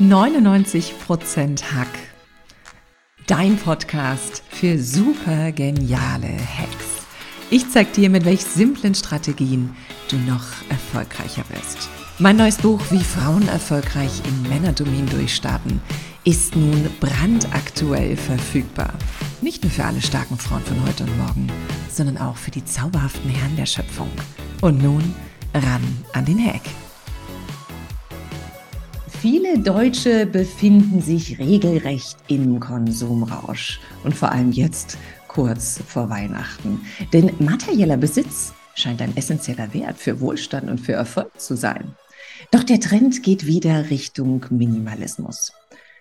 99% Hack. Dein Podcast für super geniale Hacks. Ich zeig dir, mit welch simplen Strategien du noch erfolgreicher wirst. Mein neues Buch Wie Frauen erfolgreich im Männerdomin durchstarten ist nun brandaktuell verfügbar. Nicht nur für alle starken Frauen von heute und morgen, sondern auch für die zauberhaften Herren der Schöpfung. Und nun ran an den Hack. Viele Deutsche befinden sich regelrecht im Konsumrausch und vor allem jetzt kurz vor Weihnachten. Denn materieller Besitz scheint ein essentieller Wert für Wohlstand und für Erfolg zu sein. Doch der Trend geht wieder Richtung Minimalismus.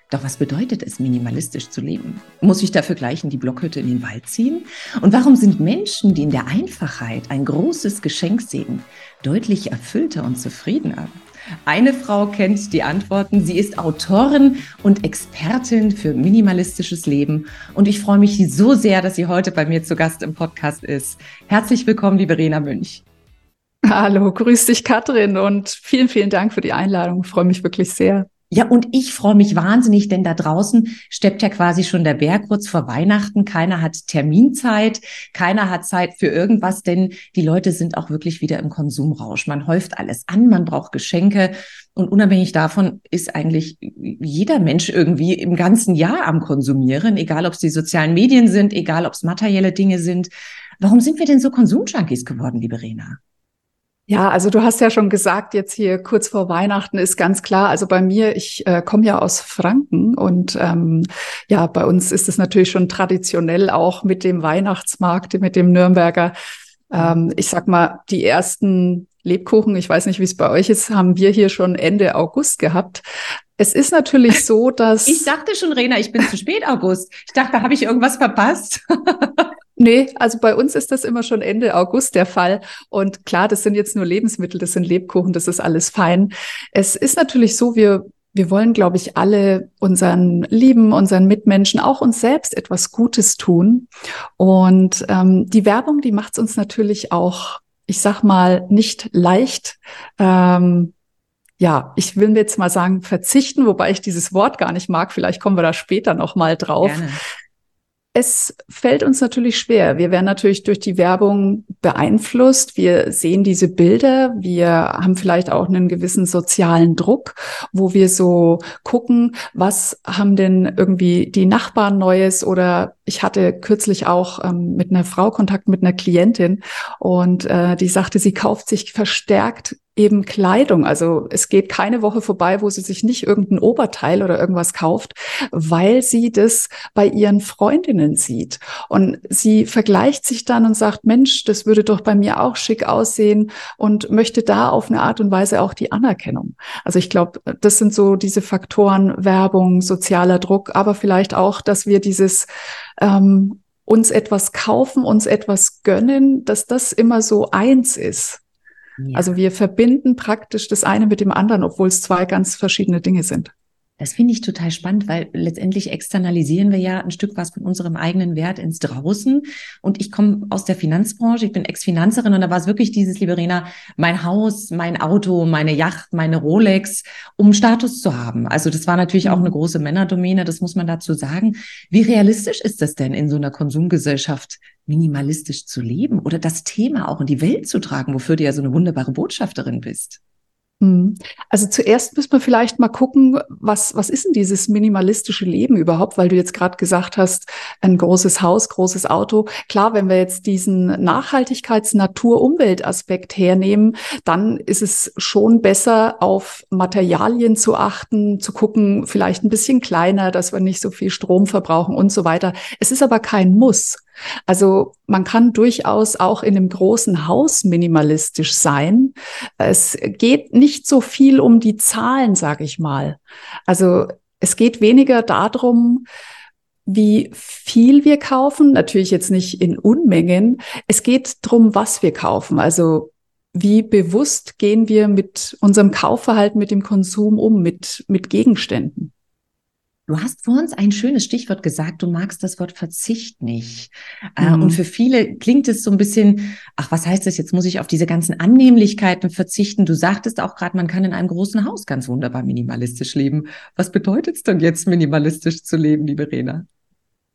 Doch was bedeutet es, minimalistisch zu leben? Muss ich dafür gleich in die Blockhütte in den Wald ziehen? Und warum sind Menschen, die in der Einfachheit ein großes Geschenk sehen, deutlich erfüllter und zufriedener? Eine Frau kennt die Antworten. Sie ist Autorin und Expertin für minimalistisches Leben. Und ich freue mich so sehr, dass sie heute bei mir zu Gast im Podcast ist. Herzlich willkommen, liebe Rena Münch. Hallo, grüß dich, Katrin, und vielen, vielen Dank für die Einladung. Ich freue mich wirklich sehr. Ja, und ich freue mich wahnsinnig, denn da draußen steppt ja quasi schon der Bär kurz vor Weihnachten. Keiner hat Terminzeit, keiner hat Zeit für irgendwas, denn die Leute sind auch wirklich wieder im Konsumrausch. Man häuft alles an, man braucht Geschenke. Und unabhängig davon ist eigentlich jeder Mensch irgendwie im ganzen Jahr am Konsumieren, egal ob es die sozialen Medien sind, egal ob es materielle Dinge sind. Warum sind wir denn so Konsumjunkies geworden, liebe Rena? Ja, also du hast ja schon gesagt, jetzt hier kurz vor Weihnachten ist ganz klar, also bei mir, ich äh, komme ja aus Franken und ähm, ja, bei uns ist es natürlich schon traditionell auch mit dem Weihnachtsmarkt, mit dem Nürnberger. Ähm, ich sag mal, die ersten Lebkuchen, ich weiß nicht, wie es bei euch ist, haben wir hier schon Ende August gehabt. Es ist natürlich so, dass. Ich dachte schon, Rena, ich bin zu spät August. Ich dachte, da habe ich irgendwas verpasst. Nee, also bei uns ist das immer schon Ende August der Fall. Und klar, das sind jetzt nur Lebensmittel, das sind Lebkuchen, das ist alles fein. Es ist natürlich so, wir, wir wollen, glaube ich, alle unseren Lieben, unseren Mitmenschen, auch uns selbst etwas Gutes tun. Und ähm, die Werbung, die macht es uns natürlich auch, ich sag mal, nicht leicht. Ähm, ja, ich will mir jetzt mal sagen, verzichten, wobei ich dieses Wort gar nicht mag. Vielleicht kommen wir da später noch mal drauf. Gerne. Es fällt uns natürlich schwer. Wir werden natürlich durch die Werbung beeinflusst. Wir sehen diese Bilder. Wir haben vielleicht auch einen gewissen sozialen Druck, wo wir so gucken, was haben denn irgendwie die Nachbarn Neues oder ich hatte kürzlich auch ähm, mit einer Frau Kontakt mit einer Klientin und äh, die sagte, sie kauft sich verstärkt eben Kleidung. Also es geht keine Woche vorbei, wo sie sich nicht irgendein Oberteil oder irgendwas kauft, weil sie das bei ihren Freundinnen sieht. Und sie vergleicht sich dann und sagt, Mensch, das würde doch bei mir auch schick aussehen und möchte da auf eine Art und Weise auch die Anerkennung. Also ich glaube, das sind so diese Faktoren, Werbung, sozialer Druck, aber vielleicht auch, dass wir dieses ähm, uns etwas kaufen, uns etwas gönnen, dass das immer so eins ist. Also wir verbinden praktisch das eine mit dem anderen, obwohl es zwei ganz verschiedene Dinge sind. Das finde ich total spannend, weil letztendlich externalisieren wir ja ein Stück was von unserem eigenen Wert ins Draußen. Und ich komme aus der Finanzbranche, ich bin Ex-Finanzerin und da war es wirklich dieses, liebe Rena, mein Haus, mein Auto, meine Yacht, meine Rolex, um Status zu haben. Also das war natürlich auch eine mhm. große Männerdomäne, das muss man dazu sagen. Wie realistisch ist das denn in so einer Konsumgesellschaft, minimalistisch zu leben oder das Thema auch in die Welt zu tragen, wofür du ja so eine wunderbare Botschafterin bist? Hm. Also zuerst müssen wir vielleicht mal gucken, was, was ist denn dieses minimalistische Leben überhaupt, weil du jetzt gerade gesagt hast, ein großes Haus, großes Auto. Klar, wenn wir jetzt diesen Nachhaltigkeits-, Natur-, Umweltaspekt hernehmen, dann ist es schon besser, auf Materialien zu achten, zu gucken, vielleicht ein bisschen kleiner, dass wir nicht so viel Strom verbrauchen und so weiter. Es ist aber kein Muss. Also man kann durchaus auch in einem großen Haus minimalistisch sein. Es geht nicht so viel um die Zahlen, sage ich mal. Also es geht weniger darum, wie viel wir kaufen, natürlich jetzt nicht in Unmengen. Es geht darum, was wir kaufen. Also wie bewusst gehen wir mit unserem Kaufverhalten, mit dem Konsum um, mit, mit Gegenständen. Du hast vor uns ein schönes Stichwort gesagt, du magst das Wort Verzicht nicht. Äh, mhm. Und für viele klingt es so ein bisschen, ach, was heißt das? Jetzt muss ich auf diese ganzen Annehmlichkeiten verzichten. Du sagtest auch gerade, man kann in einem großen Haus ganz wunderbar minimalistisch leben. Was bedeutet es denn jetzt, minimalistisch zu leben, liebe Rena?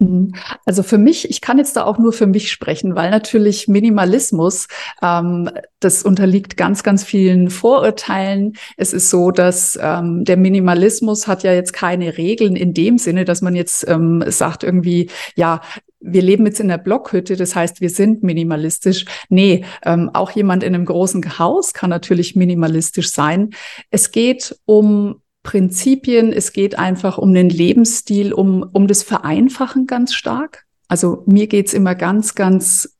Mhm. Also für mich, ich kann jetzt da auch nur für mich sprechen, weil natürlich Minimalismus, ähm, das unterliegt ganz, ganz vielen Vorurteilen. Es ist so, dass ähm, der Minimalismus hat ja jetzt keine Regeln in dem Sinne, dass man jetzt ähm, sagt irgendwie, ja, wir leben jetzt in der Blockhütte, das heißt, wir sind minimalistisch. Nee, ähm, auch jemand in einem großen Haus kann natürlich minimalistisch sein. Es geht um Prinzipien. Es geht einfach um den Lebensstil, um, um das Vereinfachen ganz stark. Also mir geht's immer ganz, ganz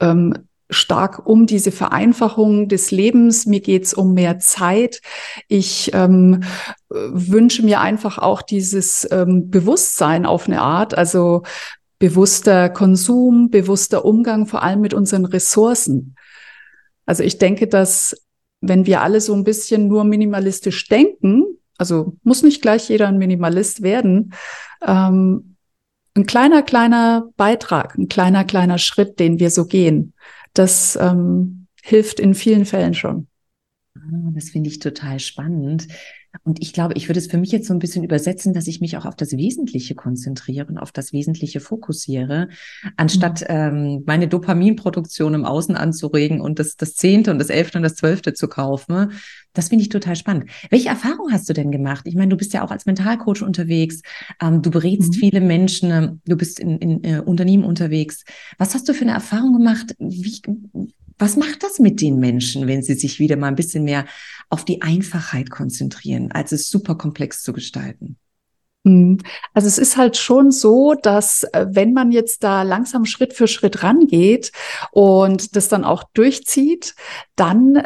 ähm, stark um diese Vereinfachung des Lebens. Mir geht's um mehr Zeit. Ich ähm, wünsche mir einfach auch dieses ähm, Bewusstsein auf eine Art, also bewusster Konsum, bewusster Umgang, vor allem mit unseren Ressourcen. Also ich denke, dass wenn wir alle so ein bisschen nur minimalistisch denken, also muss nicht gleich jeder ein Minimalist werden. Ähm, ein kleiner, kleiner Beitrag, ein kleiner, kleiner Schritt, den wir so gehen, das ähm, hilft in vielen Fällen schon. Ah, das finde ich total spannend. Und ich glaube, ich würde es für mich jetzt so ein bisschen übersetzen, dass ich mich auch auf das Wesentliche konzentriere und auf das Wesentliche fokussiere, anstatt mhm. ähm, meine Dopaminproduktion im Außen anzuregen und das, das Zehnte und das Elfte und das Zwölfte zu kaufen. Das finde ich total spannend. Welche Erfahrung hast du denn gemacht? Ich meine, du bist ja auch als Mentalcoach unterwegs, ähm, du berätst mhm. viele Menschen, du bist in, in äh, Unternehmen unterwegs. Was hast du für eine Erfahrung gemacht? Wie, was macht das mit den Menschen, wenn sie sich wieder mal ein bisschen mehr auf die Einfachheit konzentrieren, als es super komplex zu gestalten? Mhm. Also es ist halt schon so, dass äh, wenn man jetzt da langsam Schritt für Schritt rangeht und das dann auch durchzieht, dann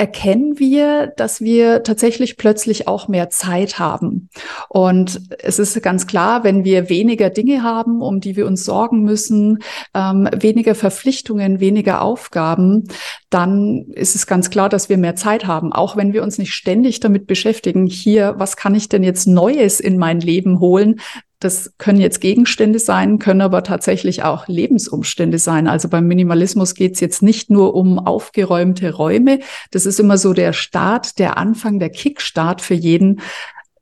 erkennen wir, dass wir tatsächlich plötzlich auch mehr Zeit haben. Und es ist ganz klar, wenn wir weniger Dinge haben, um die wir uns sorgen müssen, ähm, weniger Verpflichtungen, weniger Aufgaben, dann ist es ganz klar, dass wir mehr Zeit haben. Auch wenn wir uns nicht ständig damit beschäftigen, hier, was kann ich denn jetzt Neues in mein Leben holen, das können jetzt Gegenstände sein, können aber tatsächlich auch Lebensumstände sein. Also beim Minimalismus geht es jetzt nicht nur um aufgeräumte Räume. Das ist immer so der Start, der Anfang, der Kickstart für jeden.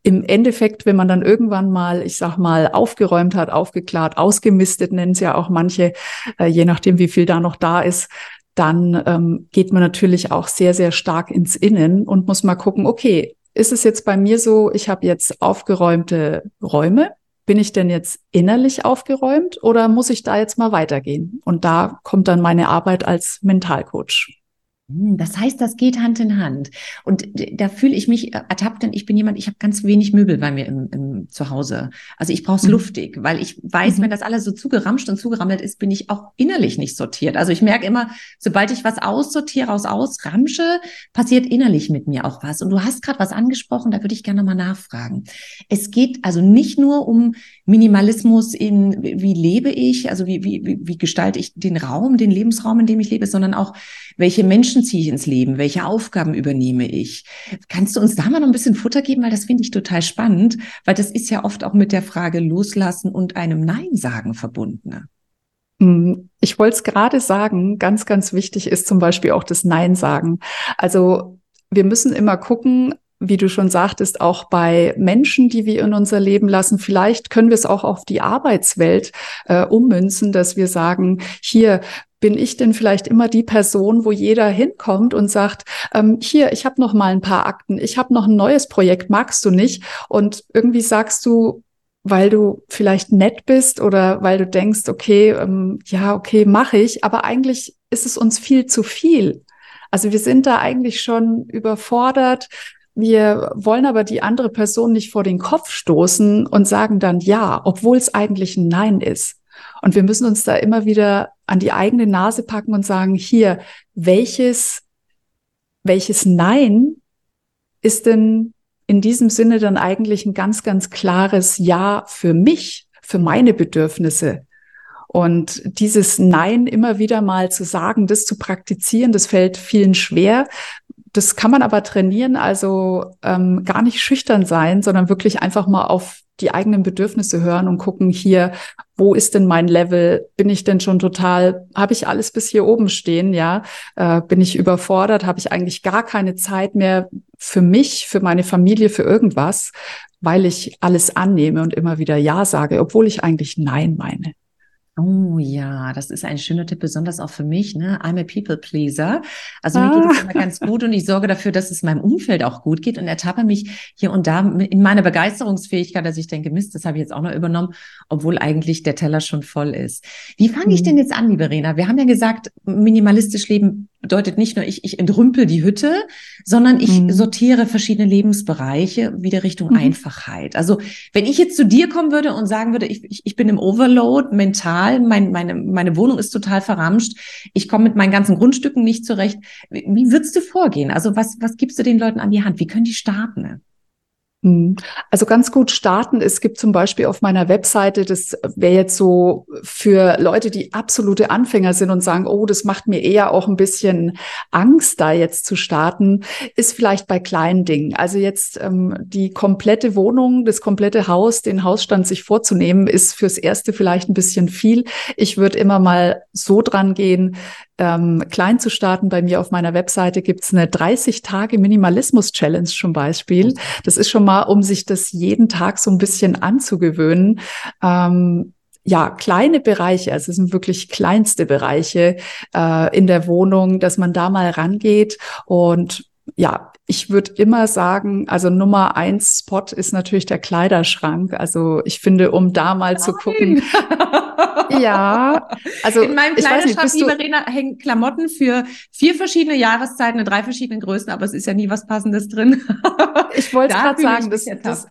Im Endeffekt, wenn man dann irgendwann mal, ich sag mal, aufgeräumt hat, aufgeklärt, ausgemistet, nennen es ja auch manche, äh, je nachdem, wie viel da noch da ist, dann ähm, geht man natürlich auch sehr, sehr stark ins Innen und muss mal gucken, okay, ist es jetzt bei mir so, ich habe jetzt aufgeräumte Räume, bin ich denn jetzt innerlich aufgeräumt oder muss ich da jetzt mal weitergehen? Und da kommt dann meine Arbeit als Mentalcoach. Hm, das heißt, das geht Hand in Hand. Und da fühle ich mich ertappt, denn ich bin jemand, ich habe ganz wenig Möbel bei mir im, im Zuhause. Also ich brauche es mhm. luftig, weil ich weiß, mhm. wenn das alles so zugeramscht und zugerammelt ist, bin ich auch innerlich nicht sortiert. Also ich merke immer, sobald ich was aussortiere, aus ausramsche, passiert innerlich mit mir auch was. Und du hast gerade was angesprochen, da würde ich gerne mal nachfragen. Es geht also nicht nur um Minimalismus in, wie lebe ich, also wie, wie, wie gestalte ich den Raum, den Lebensraum, in dem ich lebe, sondern auch, welche Menschen ziehe ich ins Leben, welche Aufgaben übernehme ich. Kannst du uns da mal noch ein bisschen Futter geben, weil das finde ich total spannend, weil das ist ja oft auch mit der Frage loslassen und einem Nein sagen verbunden. Hm, ich wollte es gerade sagen, ganz, ganz wichtig ist zum Beispiel auch das Nein sagen. Also wir müssen immer gucken, wie du schon sagtest, auch bei Menschen, die wir in unser Leben lassen. Vielleicht können wir es auch auf die Arbeitswelt äh, ummünzen, dass wir sagen, hier bin ich denn vielleicht immer die Person, wo jeder hinkommt und sagt, ähm, hier, ich habe noch mal ein paar Akten, ich habe noch ein neues Projekt, magst du nicht? Und irgendwie sagst du, weil du vielleicht nett bist oder weil du denkst, okay, ähm, ja, okay, mache ich, aber eigentlich ist es uns viel zu viel. Also wir sind da eigentlich schon überfordert wir wollen aber die andere Person nicht vor den Kopf stoßen und sagen dann ja, obwohl es eigentlich ein Nein ist. Und wir müssen uns da immer wieder an die eigene Nase packen und sagen, hier, welches, welches Nein ist denn in diesem Sinne dann eigentlich ein ganz, ganz klares Ja für mich, für meine Bedürfnisse? Und dieses Nein immer wieder mal zu sagen, das zu praktizieren, das fällt vielen schwer, das kann man aber trainieren, also ähm, gar nicht schüchtern sein, sondern wirklich einfach mal auf die eigenen Bedürfnisse hören und gucken hier, wo ist denn mein Level? Bin ich denn schon total, habe ich alles bis hier oben stehen, ja? Äh, bin ich überfordert? Habe ich eigentlich gar keine Zeit mehr für mich, für meine Familie, für irgendwas, weil ich alles annehme und immer wieder Ja sage, obwohl ich eigentlich Nein meine. Oh ja, das ist ein schöner Tipp, besonders auch für mich. Ne? I'm a people pleaser. Also mir geht es ah. immer ganz gut und ich sorge dafür, dass es meinem Umfeld auch gut geht und ertappe mich hier und da in meiner Begeisterungsfähigkeit, dass ich denke, Mist, das habe ich jetzt auch noch übernommen, obwohl eigentlich der Teller schon voll ist. Wie fange ich mhm. denn jetzt an, liebe Rena? Wir haben ja gesagt, minimalistisch leben bedeutet nicht nur, ich, ich entrümpel die Hütte, sondern ich mhm. sortiere verschiedene Lebensbereiche wieder Richtung mhm. Einfachheit. Also wenn ich jetzt zu dir kommen würde und sagen würde, ich, ich, ich bin im Overload mental, mein, meine, meine Wohnung ist total verramscht, ich komme mit meinen ganzen Grundstücken nicht zurecht, wie, wie würdest du vorgehen? Also was, was gibst du den Leuten an die Hand? Wie können die starten? Hm. Also ganz gut starten. Es gibt zum Beispiel auf meiner Webseite, das wäre jetzt so für Leute, die absolute Anfänger sind und sagen, oh, das macht mir eher auch ein bisschen Angst, da jetzt zu starten, ist vielleicht bei kleinen Dingen. Also jetzt ähm, die komplette Wohnung, das komplette Haus, den Hausstand sich vorzunehmen, ist fürs Erste vielleicht ein bisschen viel. Ich würde immer mal so dran gehen, ähm, klein zu starten. Bei mir auf meiner Webseite gibt's eine 30 Tage Minimalismus Challenge zum Beispiel. Das ist schon mal, um sich das jeden Tag so ein bisschen anzugewöhnen. Ähm, ja, kleine Bereiche, also es sind wirklich kleinste Bereiche äh, in der Wohnung, dass man da mal rangeht und ja, ich würde immer sagen, also Nummer eins Spot ist natürlich der Kleiderschrank. Also ich finde, um da mal Nein. zu gucken. ja, also in meinem Kleiderschrank, liebe Verena, hängen Klamotten für vier verschiedene Jahreszeiten in drei verschiedenen Größen, aber es ist ja nie was Passendes drin. ich wollte gerade sagen, das, das,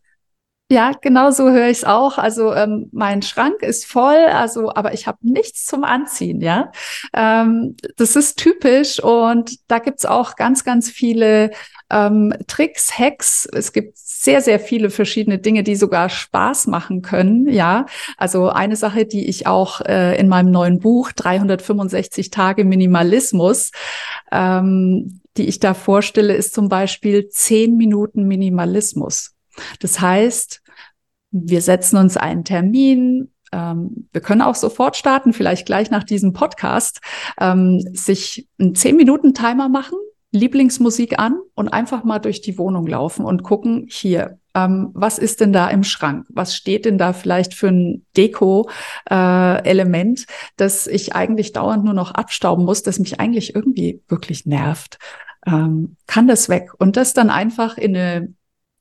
ja, genau so höre ich es auch. Also ähm, mein Schrank ist voll, also aber ich habe nichts zum Anziehen, ja. Ähm, das ist typisch und da gibt's auch ganz, ganz viele ähm, Tricks, Hacks. Es gibt sehr, sehr viele verschiedene Dinge, die sogar Spaß machen können, ja. Also eine Sache, die ich auch äh, in meinem neuen Buch 365 Tage Minimalismus ähm, die ich da vorstelle, ist zum Beispiel zehn Minuten Minimalismus. Das heißt, wir setzen uns einen Termin, ähm, wir können auch sofort starten, vielleicht gleich nach diesem Podcast, ähm, sich einen 10-Minuten-Timer machen, Lieblingsmusik an und einfach mal durch die Wohnung laufen und gucken, hier, ähm, was ist denn da im Schrank? Was steht denn da vielleicht für ein Deko-Element, äh, das ich eigentlich dauernd nur noch abstauben muss, das mich eigentlich irgendwie wirklich nervt? Ähm, kann das weg? Und das dann einfach in eine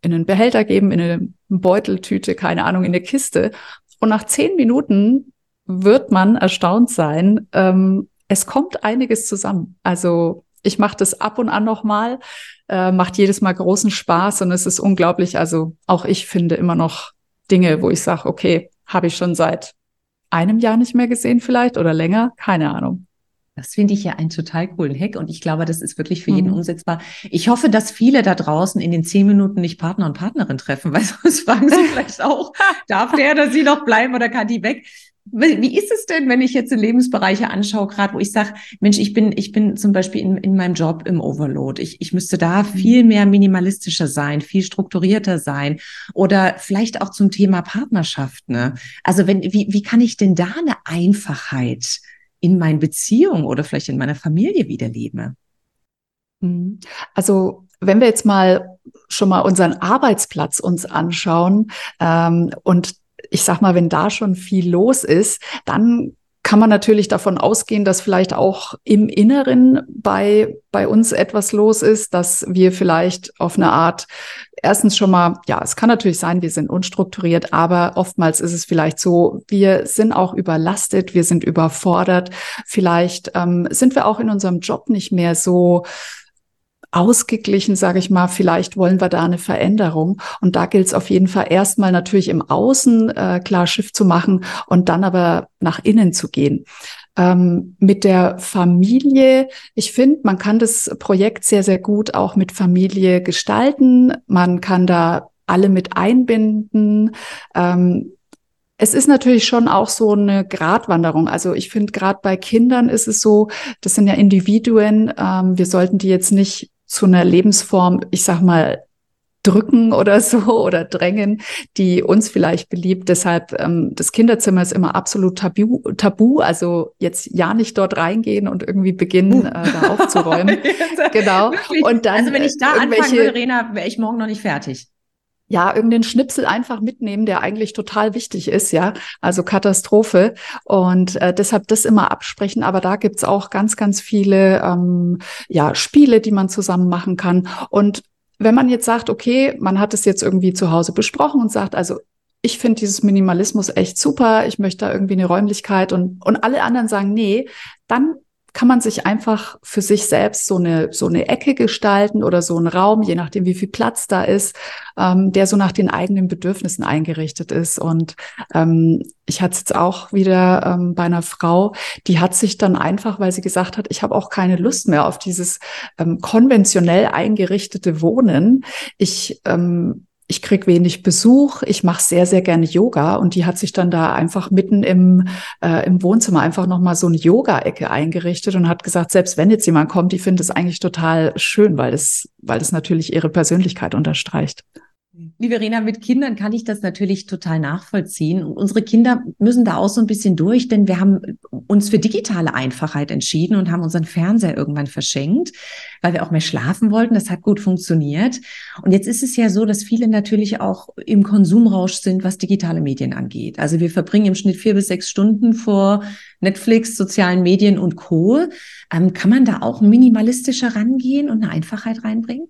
in einen Behälter geben, in eine Beuteltüte, keine Ahnung, in eine Kiste. Und nach zehn Minuten wird man erstaunt sein. Ähm, es kommt einiges zusammen. Also ich mache das ab und an nochmal, äh, macht jedes Mal großen Spaß und es ist unglaublich. Also auch ich finde immer noch Dinge, wo ich sage, okay, habe ich schon seit einem Jahr nicht mehr gesehen vielleicht oder länger, keine Ahnung. Das finde ich ja einen total coolen Hack und ich glaube, das ist wirklich für jeden mhm. umsetzbar. Ich hoffe, dass viele da draußen in den zehn Minuten nicht Partner und Partnerin treffen, weil sonst fragen sie vielleicht auch, darf der oder sie noch bleiben oder kann die weg? Wie ist es denn, wenn ich jetzt Lebensbereiche anschaue, gerade wo ich sage, Mensch, ich bin, ich bin zum Beispiel in, in meinem Job im Overload. Ich, ich müsste da mhm. viel mehr minimalistischer sein, viel strukturierter sein oder vielleicht auch zum Thema Partnerschaft. Ne? Also wenn, wie, wie kann ich denn da eine Einfachheit in meinen Beziehungen oder vielleicht in meiner Familie wiederlebe. Mhm. Also wenn wir jetzt mal schon mal unseren Arbeitsplatz uns anschauen ähm, und ich sag mal, wenn da schon viel los ist, dann kann man natürlich davon ausgehen, dass vielleicht auch im Inneren bei, bei uns etwas los ist, dass wir vielleicht auf eine Art, erstens schon mal, ja, es kann natürlich sein, wir sind unstrukturiert, aber oftmals ist es vielleicht so, wir sind auch überlastet, wir sind überfordert, vielleicht ähm, sind wir auch in unserem Job nicht mehr so ausgeglichen, sage ich mal, vielleicht wollen wir da eine Veränderung. Und da gilt es auf jeden Fall erstmal natürlich im Außen äh, klar Schiff zu machen und dann aber nach innen zu gehen. Ähm, mit der Familie, ich finde, man kann das Projekt sehr, sehr gut auch mit Familie gestalten. Man kann da alle mit einbinden. Ähm, es ist natürlich schon auch so eine Gratwanderung. Also ich finde, gerade bei Kindern ist es so, das sind ja Individuen, ähm, wir sollten die jetzt nicht zu einer Lebensform, ich sag mal, drücken oder so oder drängen, die uns vielleicht beliebt. Deshalb ähm, das Kinderzimmer ist immer absolut tabu, tabu. Also jetzt ja nicht dort reingehen und irgendwie beginnen, uh. äh, da aufzuräumen. genau. Und dann, also wenn ich da anfangen würde, Rena, wäre ich morgen noch nicht fertig ja, irgendeinen Schnipsel einfach mitnehmen, der eigentlich total wichtig ist, ja. Also Katastrophe. Und äh, deshalb das immer absprechen. Aber da gibt's auch ganz, ganz viele ähm, ja, Spiele, die man zusammen machen kann. Und wenn man jetzt sagt, okay, man hat es jetzt irgendwie zu Hause besprochen und sagt, also ich finde dieses Minimalismus echt super, ich möchte da irgendwie eine Räumlichkeit und, und alle anderen sagen, nee, dann kann man sich einfach für sich selbst so eine, so eine Ecke gestalten oder so einen Raum, je nachdem, wie viel Platz da ist, ähm, der so nach den eigenen Bedürfnissen eingerichtet ist. Und ähm, ich hatte es jetzt auch wieder ähm, bei einer Frau, die hat sich dann einfach, weil sie gesagt hat, ich habe auch keine Lust mehr auf dieses ähm, konventionell eingerichtete Wohnen. Ich ähm, ich krieg wenig Besuch, ich mache sehr, sehr gerne Yoga und die hat sich dann da einfach mitten im, äh, im Wohnzimmer einfach nochmal so eine Yoga-Ecke eingerichtet und hat gesagt, selbst wenn jetzt jemand kommt, die findet es eigentlich total schön, weil es, weil es natürlich ihre Persönlichkeit unterstreicht. Liebe Verena, mit Kindern kann ich das natürlich total nachvollziehen. Unsere Kinder müssen da auch so ein bisschen durch, denn wir haben uns für digitale Einfachheit entschieden und haben unseren Fernseher irgendwann verschenkt, weil wir auch mehr schlafen wollten. Das hat gut funktioniert. Und jetzt ist es ja so, dass viele natürlich auch im Konsumrausch sind, was digitale Medien angeht. Also wir verbringen im Schnitt vier bis sechs Stunden vor Netflix, sozialen Medien und Co. Ähm, kann man da auch minimalistischer rangehen und eine Einfachheit reinbringen?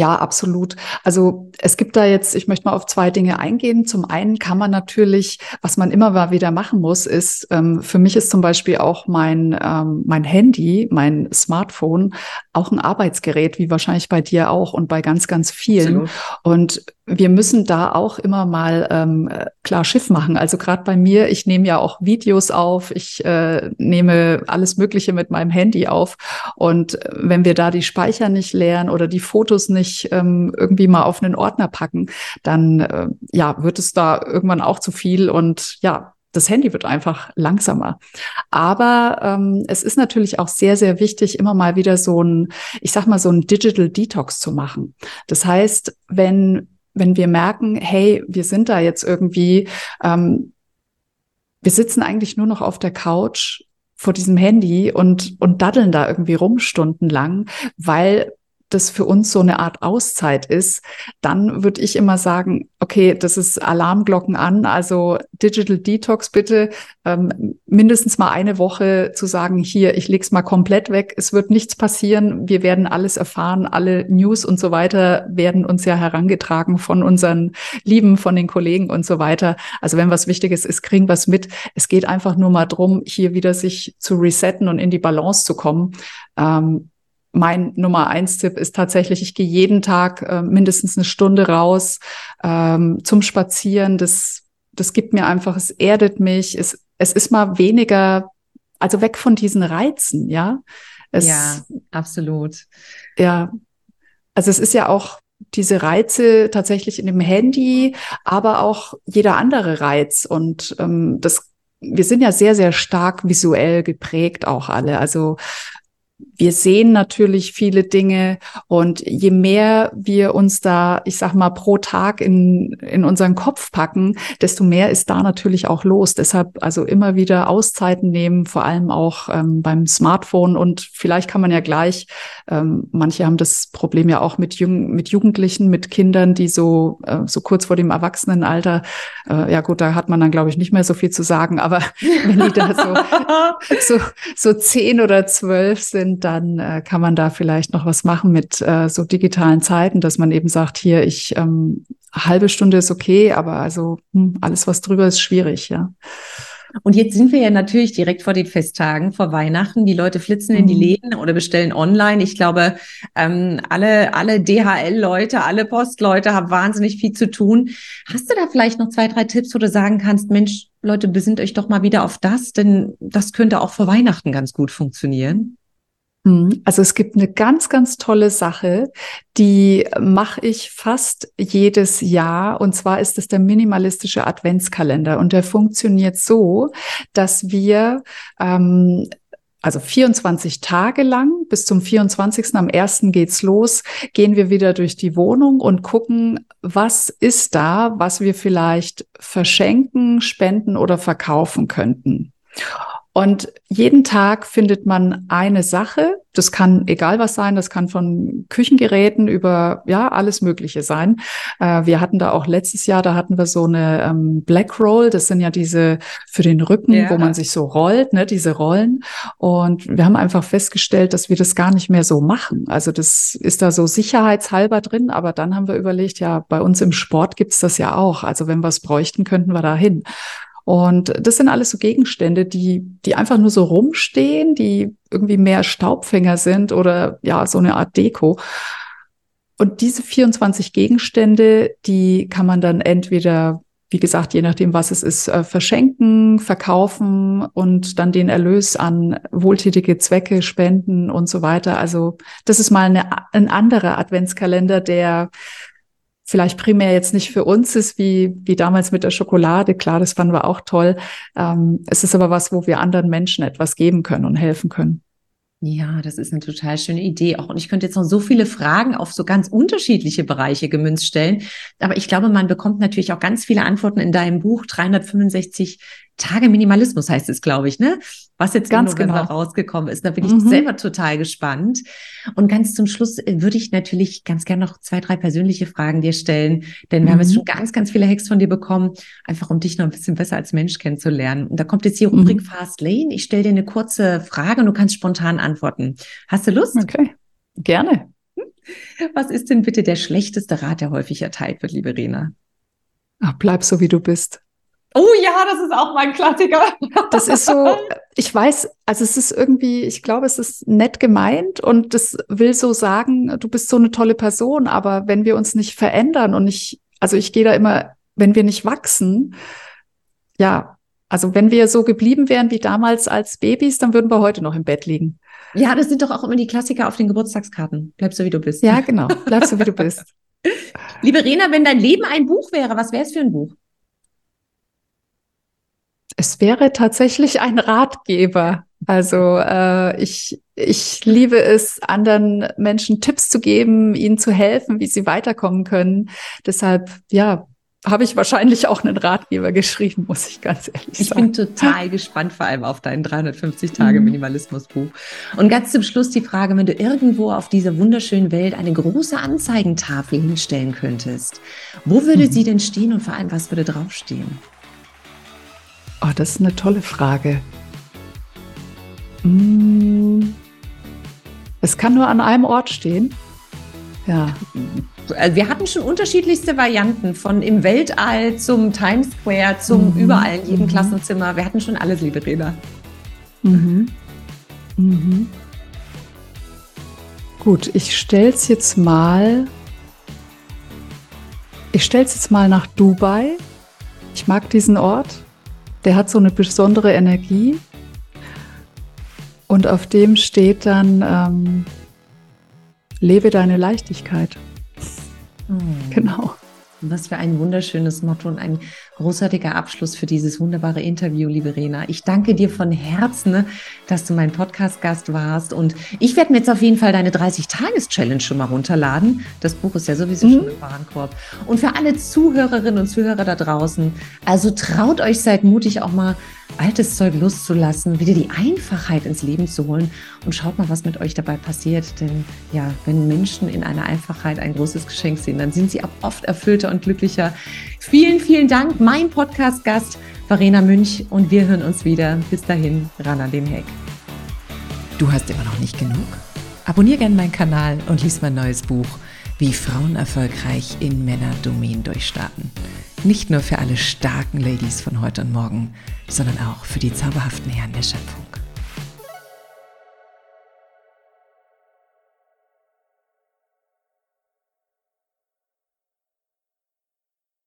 Ja, absolut. Also es gibt da jetzt, ich möchte mal auf zwei Dinge eingehen. Zum einen kann man natürlich, was man immer mal wieder machen muss, ist, ähm, für mich ist zum Beispiel auch mein, ähm, mein Handy, mein Smartphone auch ein Arbeitsgerät, wie wahrscheinlich bei dir auch und bei ganz, ganz vielen. Absolut. Und wir müssen da auch immer mal ähm, klar Schiff machen. Also gerade bei mir, ich nehme ja auch Videos auf, ich äh, nehme alles Mögliche mit meinem Handy auf. Und wenn wir da die Speicher nicht leeren oder die Fotos nicht ähm, irgendwie mal auf einen Ordner packen, dann äh, ja, wird es da irgendwann auch zu viel und ja, das Handy wird einfach langsamer. Aber ähm, es ist natürlich auch sehr, sehr wichtig, immer mal wieder so ein, ich sag mal, so ein Digital Detox zu machen. Das heißt, wenn wenn wir merken, hey, wir sind da jetzt irgendwie, ähm, wir sitzen eigentlich nur noch auf der Couch vor diesem Handy und, und daddeln da irgendwie rum stundenlang, weil das für uns so eine Art Auszeit ist, dann würde ich immer sagen, okay, das ist Alarmglocken an, also Digital Detox bitte, ähm, mindestens mal eine Woche zu sagen, hier, ich leg's mal komplett weg, es wird nichts passieren, wir werden alles erfahren, alle News und so weiter werden uns ja herangetragen von unseren Lieben, von den Kollegen und so weiter. Also wenn was Wichtiges ist, kriegen was mit. Es geht einfach nur mal drum, hier wieder sich zu resetten und in die Balance zu kommen. Ähm, mein Nummer eins Tipp ist tatsächlich, ich gehe jeden Tag äh, mindestens eine Stunde raus ähm, zum Spazieren. Das, das gibt mir einfach, es erdet mich. Es, es ist mal weniger, also weg von diesen Reizen, ja. Es, ja, absolut. Ja, also es ist ja auch diese Reize tatsächlich in dem Handy, aber auch jeder andere Reiz. Und ähm, das wir sind ja sehr, sehr stark visuell geprägt auch alle. Also wir sehen natürlich viele Dinge und je mehr wir uns da, ich sag mal, pro Tag in, in unseren Kopf packen, desto mehr ist da natürlich auch los. Deshalb also immer wieder Auszeiten nehmen, vor allem auch ähm, beim Smartphone und vielleicht kann man ja gleich, ähm, manche haben das Problem ja auch mit, Jung, mit Jugendlichen, mit Kindern, die so, äh, so kurz vor dem Erwachsenenalter, äh, ja gut, da hat man dann glaube ich nicht mehr so viel zu sagen, aber wenn die da so, so, so zehn oder zwölf sind, sind, dann äh, kann man da vielleicht noch was machen mit äh, so digitalen Zeiten, dass man eben sagt, hier, ich ähm, halbe Stunde ist okay, aber also hm, alles, was drüber ist, schwierig, ja. Und jetzt sind wir ja natürlich direkt vor den Festtagen, vor Weihnachten. Die Leute flitzen in die mhm. Läden oder bestellen online. Ich glaube, ähm, alle, alle DHL-Leute, alle Postleute haben wahnsinnig viel zu tun. Hast du da vielleicht noch zwei, drei Tipps, wo du sagen kannst, Mensch, Leute, besinnt euch doch mal wieder auf das, denn das könnte auch vor Weihnachten ganz gut funktionieren. Mhm. Also es gibt eine ganz, ganz tolle Sache, die mache ich fast jedes Jahr. Und zwar ist es der minimalistische Adventskalender. Und der funktioniert so, dass wir ähm, also 24 Tage lang, bis zum 24. am 1. geht's los, gehen wir wieder durch die Wohnung und gucken, was ist da, was wir vielleicht verschenken, spenden oder verkaufen könnten. Und jeden Tag findet man eine Sache. Das kann egal was sein. Das kann von Küchengeräten über, ja, alles Mögliche sein. Äh, wir hatten da auch letztes Jahr, da hatten wir so eine ähm, Black Roll. Das sind ja diese für den Rücken, ja. wo man sich so rollt, ne, diese Rollen. Und wir haben einfach festgestellt, dass wir das gar nicht mehr so machen. Also das ist da so sicherheitshalber drin. Aber dann haben wir überlegt, ja, bei uns im Sport gibt's das ja auch. Also wenn wir es bräuchten, könnten wir da hin. Und das sind alles so Gegenstände, die, die einfach nur so rumstehen, die irgendwie mehr Staubfänger sind oder ja, so eine Art Deko. Und diese 24 Gegenstände, die kann man dann entweder, wie gesagt, je nachdem, was es ist, äh, verschenken, verkaufen und dann den Erlös an wohltätige Zwecke spenden und so weiter. Also das ist mal eine, ein anderer Adventskalender, der vielleicht primär jetzt nicht für uns ist, wie, wie damals mit der Schokolade. Klar, das fanden wir auch toll. Ähm, es ist aber was, wo wir anderen Menschen etwas geben können und helfen können. Ja, das ist eine total schöne Idee auch. Und ich könnte jetzt noch so viele Fragen auf so ganz unterschiedliche Bereiche gemünzt stellen. Aber ich glaube, man bekommt natürlich auch ganz viele Antworten in deinem Buch 365 Tage Minimalismus heißt es, glaube ich, ne? Was jetzt ganz genau rausgekommen ist. Da bin ich mhm. selber total gespannt. Und ganz zum Schluss äh, würde ich natürlich ganz gerne noch zwei, drei persönliche Fragen dir stellen, denn wir mhm. haben jetzt mhm. schon ganz, ganz viele Hacks von dir bekommen, einfach um dich noch ein bisschen besser als Mensch kennenzulernen. Und da kommt jetzt die Rubrik mhm. Fast Lane. Ich stelle dir eine kurze Frage und du kannst spontan antworten. Hast du Lust? Okay, gerne. Was ist denn bitte der schlechteste Rat, der häufig erteilt wird, liebe Rena? Ach, bleib so, wie du bist. Oh ja, das ist auch mein Klassiker. Das ist so, ich weiß, also es ist irgendwie, ich glaube, es ist nett gemeint und das will so sagen, du bist so eine tolle Person, aber wenn wir uns nicht verändern und nicht, also ich gehe da immer, wenn wir nicht wachsen, ja, also wenn wir so geblieben wären wie damals als Babys, dann würden wir heute noch im Bett liegen. Ja, das sind doch auch immer die Klassiker auf den Geburtstagskarten. Bleib so, wie du bist. Ja, genau. Bleib so, wie du bist. Liebe Rena, wenn dein Leben ein Buch wäre, was wäre es für ein Buch? Es wäre tatsächlich ein Ratgeber. Also äh, ich, ich liebe es, anderen Menschen Tipps zu geben, ihnen zu helfen, wie sie weiterkommen können. Deshalb, ja, habe ich wahrscheinlich auch einen Ratgeber geschrieben, muss ich ganz ehrlich sagen. Ich bin total gespannt, vor allem auf dein 350 Tage mhm. Minimalismus Buch. Und ganz zum Schluss die Frage, wenn du irgendwo auf dieser wunderschönen Welt eine große Anzeigentafel hinstellen könntest, wo würde mhm. sie denn stehen und vor allem, was würde draufstehen? Oh, das ist eine tolle Frage. Hm. Es kann nur an einem Ort stehen. Ja. Also wir hatten schon unterschiedlichste Varianten, von im Weltall zum Times Square, zum mhm. überall in jedem mhm. Klassenzimmer. Wir hatten schon alles, liebe Reda. Mhm. Mhm. Gut, ich stelle es jetzt mal. Ich stelle es jetzt mal nach Dubai. Ich mag diesen Ort der hat so eine besondere Energie. Und auf dem steht dann, ähm, lebe deine Leichtigkeit. Mhm. Genau. Was für ein wunderschönes Motto und ein großartiger Abschluss für dieses wunderbare Interview, liebe Rena. Ich danke dir von Herzen, dass du mein Podcast-Gast warst. Und ich werde mir jetzt auf jeden Fall deine 30-Tages-Challenge schon mal runterladen. Das Buch ist ja sowieso mhm. schon im Warenkorb. Und für alle Zuhörerinnen und Zuhörer da draußen, also traut euch, seid mutig auch mal altes Zeug loszulassen, wieder die Einfachheit ins Leben zu holen und schaut mal, was mit euch dabei passiert. Denn ja, wenn Menschen in einer Einfachheit ein großes Geschenk sehen, dann sind sie auch oft erfüllter und glücklicher. Vielen, vielen Dank, mein Podcast-Gast Verena Münch und wir hören uns wieder. Bis dahin, ran an den Heck. Du hast immer noch nicht genug? Abonnier gerne meinen Kanal und lies mein neues Buch, wie Frauen erfolgreich in Männerdomänen durchstarten. Nicht nur für alle starken Ladies von heute und morgen, sondern auch für die zauberhaften Herren der Schöpfung.